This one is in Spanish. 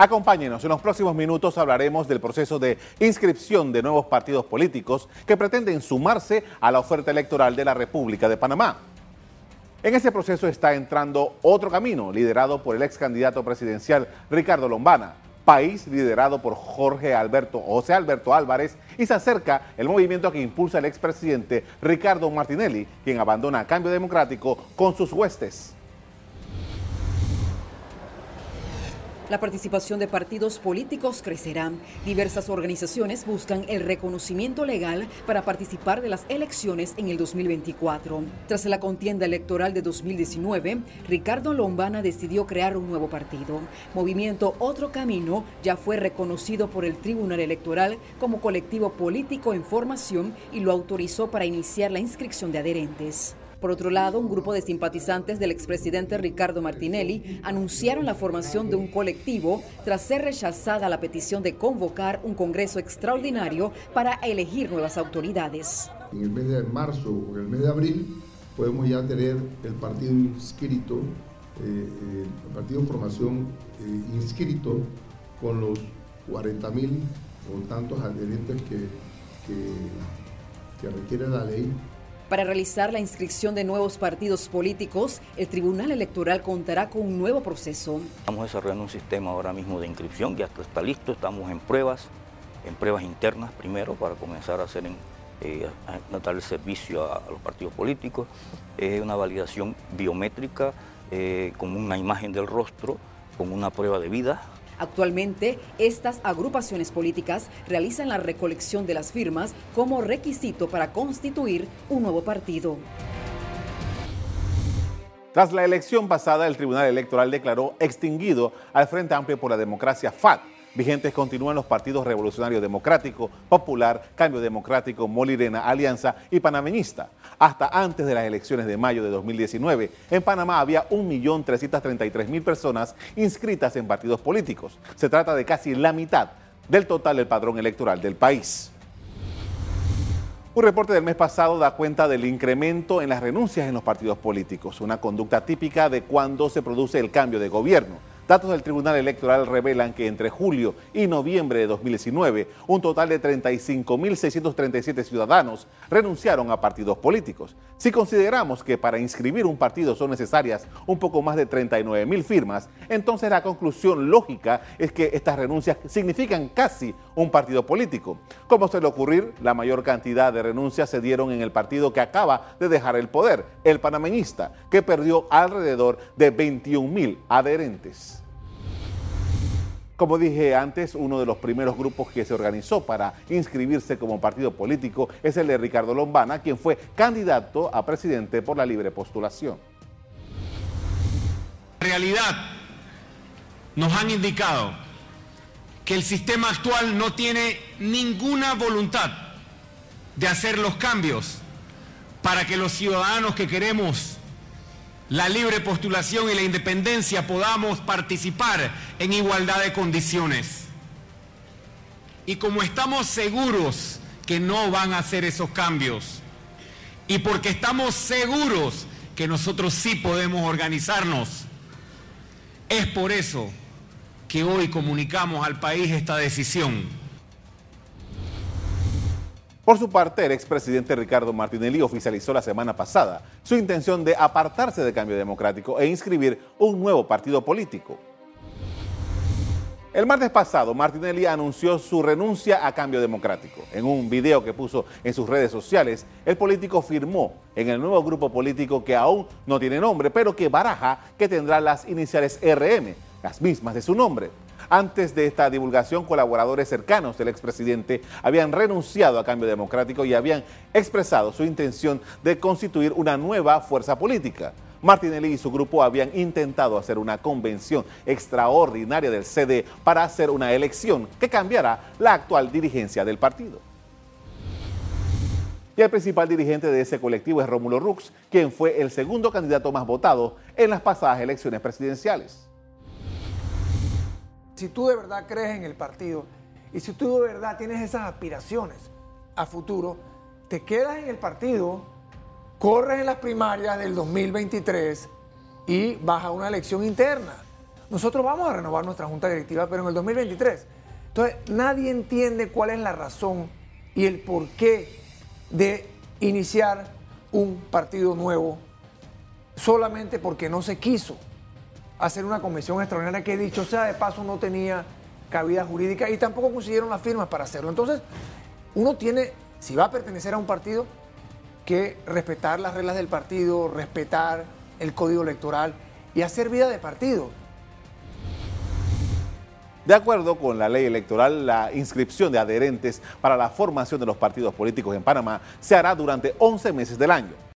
Acompáñenos, en los próximos minutos hablaremos del proceso de inscripción de nuevos partidos políticos que pretenden sumarse a la oferta electoral de la República de Panamá. En ese proceso está entrando otro camino, liderado por el ex candidato presidencial Ricardo Lombana, país liderado por Jorge Alberto José Alberto Álvarez, y se acerca el movimiento que impulsa el expresidente Ricardo Martinelli, quien abandona Cambio Democrático con sus huestes. La participación de partidos políticos crecerá. Diversas organizaciones buscan el reconocimiento legal para participar de las elecciones en el 2024. Tras la contienda electoral de 2019, Ricardo Lombana decidió crear un nuevo partido. Movimiento Otro Camino ya fue reconocido por el Tribunal Electoral como colectivo político en formación y lo autorizó para iniciar la inscripción de adherentes. Por otro lado, un grupo de simpatizantes del expresidente Ricardo Martinelli anunciaron la formación de un colectivo tras ser rechazada la petición de convocar un Congreso extraordinario para elegir nuevas autoridades. En el mes de marzo o en el mes de abril podemos ya tener el partido inscrito, eh, eh, el partido de formación eh, inscrito con los 40 mil o tantos adherentes que, que requiere la ley para realizar la inscripción de nuevos partidos políticos, el Tribunal Electoral contará con un nuevo proceso. Estamos desarrollando un sistema ahora mismo de inscripción, ya está listo, estamos en pruebas, en pruebas internas primero para comenzar a hacer eh, dar el servicio a, los partidos políticos. Es una validación biométrica eh, con una imagen del rostro, con una prueba de vida Actualmente, estas agrupaciones políticas realizan la recolección de las firmas como requisito para constituir un nuevo partido. Tras la elección pasada, el Tribunal Electoral declaró extinguido al Frente Amplio por la Democracia FAT Vigentes continúan los partidos Revolucionario Democrático, Popular, Cambio Democrático, Molirena, Alianza y Panameñista. Hasta antes de las elecciones de mayo de 2019, en Panamá había 1.333.000 personas inscritas en partidos políticos. Se trata de casi la mitad del total del padrón electoral del país. Un reporte del mes pasado da cuenta del incremento en las renuncias en los partidos políticos, una conducta típica de cuando se produce el cambio de gobierno. Datos del Tribunal Electoral revelan que entre julio y noviembre de 2019, un total de 35.637 ciudadanos renunciaron a partidos políticos. Si consideramos que para inscribir un partido son necesarias un poco más de 39.000 firmas, entonces la conclusión lógica es que estas renuncias significan casi un partido político. Como suele ocurrir, la mayor cantidad de renuncias se dieron en el partido que acaba de dejar el poder, el panameñista, que perdió alrededor de 21.000 adherentes. Como dije antes, uno de los primeros grupos que se organizó para inscribirse como partido político es el de Ricardo Lombana, quien fue candidato a presidente por la libre postulación. En realidad, nos han indicado que el sistema actual no tiene ninguna voluntad de hacer los cambios para que los ciudadanos que queremos la libre postulación y la independencia podamos participar en igualdad de condiciones. Y como estamos seguros que no van a hacer esos cambios, y porque estamos seguros que nosotros sí podemos organizarnos, es por eso que hoy comunicamos al país esta decisión por su parte, el expresidente Ricardo Martinelli oficializó la semana pasada su intención de apartarse de Cambio Democrático e inscribir un nuevo partido político. El martes pasado, Martinelli anunció su renuncia a Cambio Democrático. En un video que puso en sus redes sociales, el político firmó en el nuevo grupo político que aún no tiene nombre, pero que baraja que tendrá las iniciales RM, las mismas de su nombre. Antes de esta divulgación, colaboradores cercanos del expresidente habían renunciado a Cambio Democrático y habían expresado su intención de constituir una nueva fuerza política. Martinelli y su grupo habían intentado hacer una convención extraordinaria del CD para hacer una elección que cambiará la actual dirigencia del partido. Y el principal dirigente de ese colectivo es Rómulo Rux, quien fue el segundo candidato más votado en las pasadas elecciones presidenciales si tú de verdad crees en el partido y si tú de verdad tienes esas aspiraciones a futuro, te quedas en el partido, corres en las primarias del 2023 y vas a una elección interna. nosotros vamos a renovar nuestra junta directiva, pero en el 2023. Entonces, nadie entiende cuál es la razón y el porqué de iniciar un partido nuevo solamente porque no se quiso hacer una convención extraordinaria que dicho sea de paso no tenía cabida jurídica y tampoco consiguieron las firmas para hacerlo. Entonces, uno tiene, si va a pertenecer a un partido, que respetar las reglas del partido, respetar el código electoral y hacer vida de partido. De acuerdo con la ley electoral, la inscripción de adherentes para la formación de los partidos políticos en Panamá se hará durante 11 meses del año.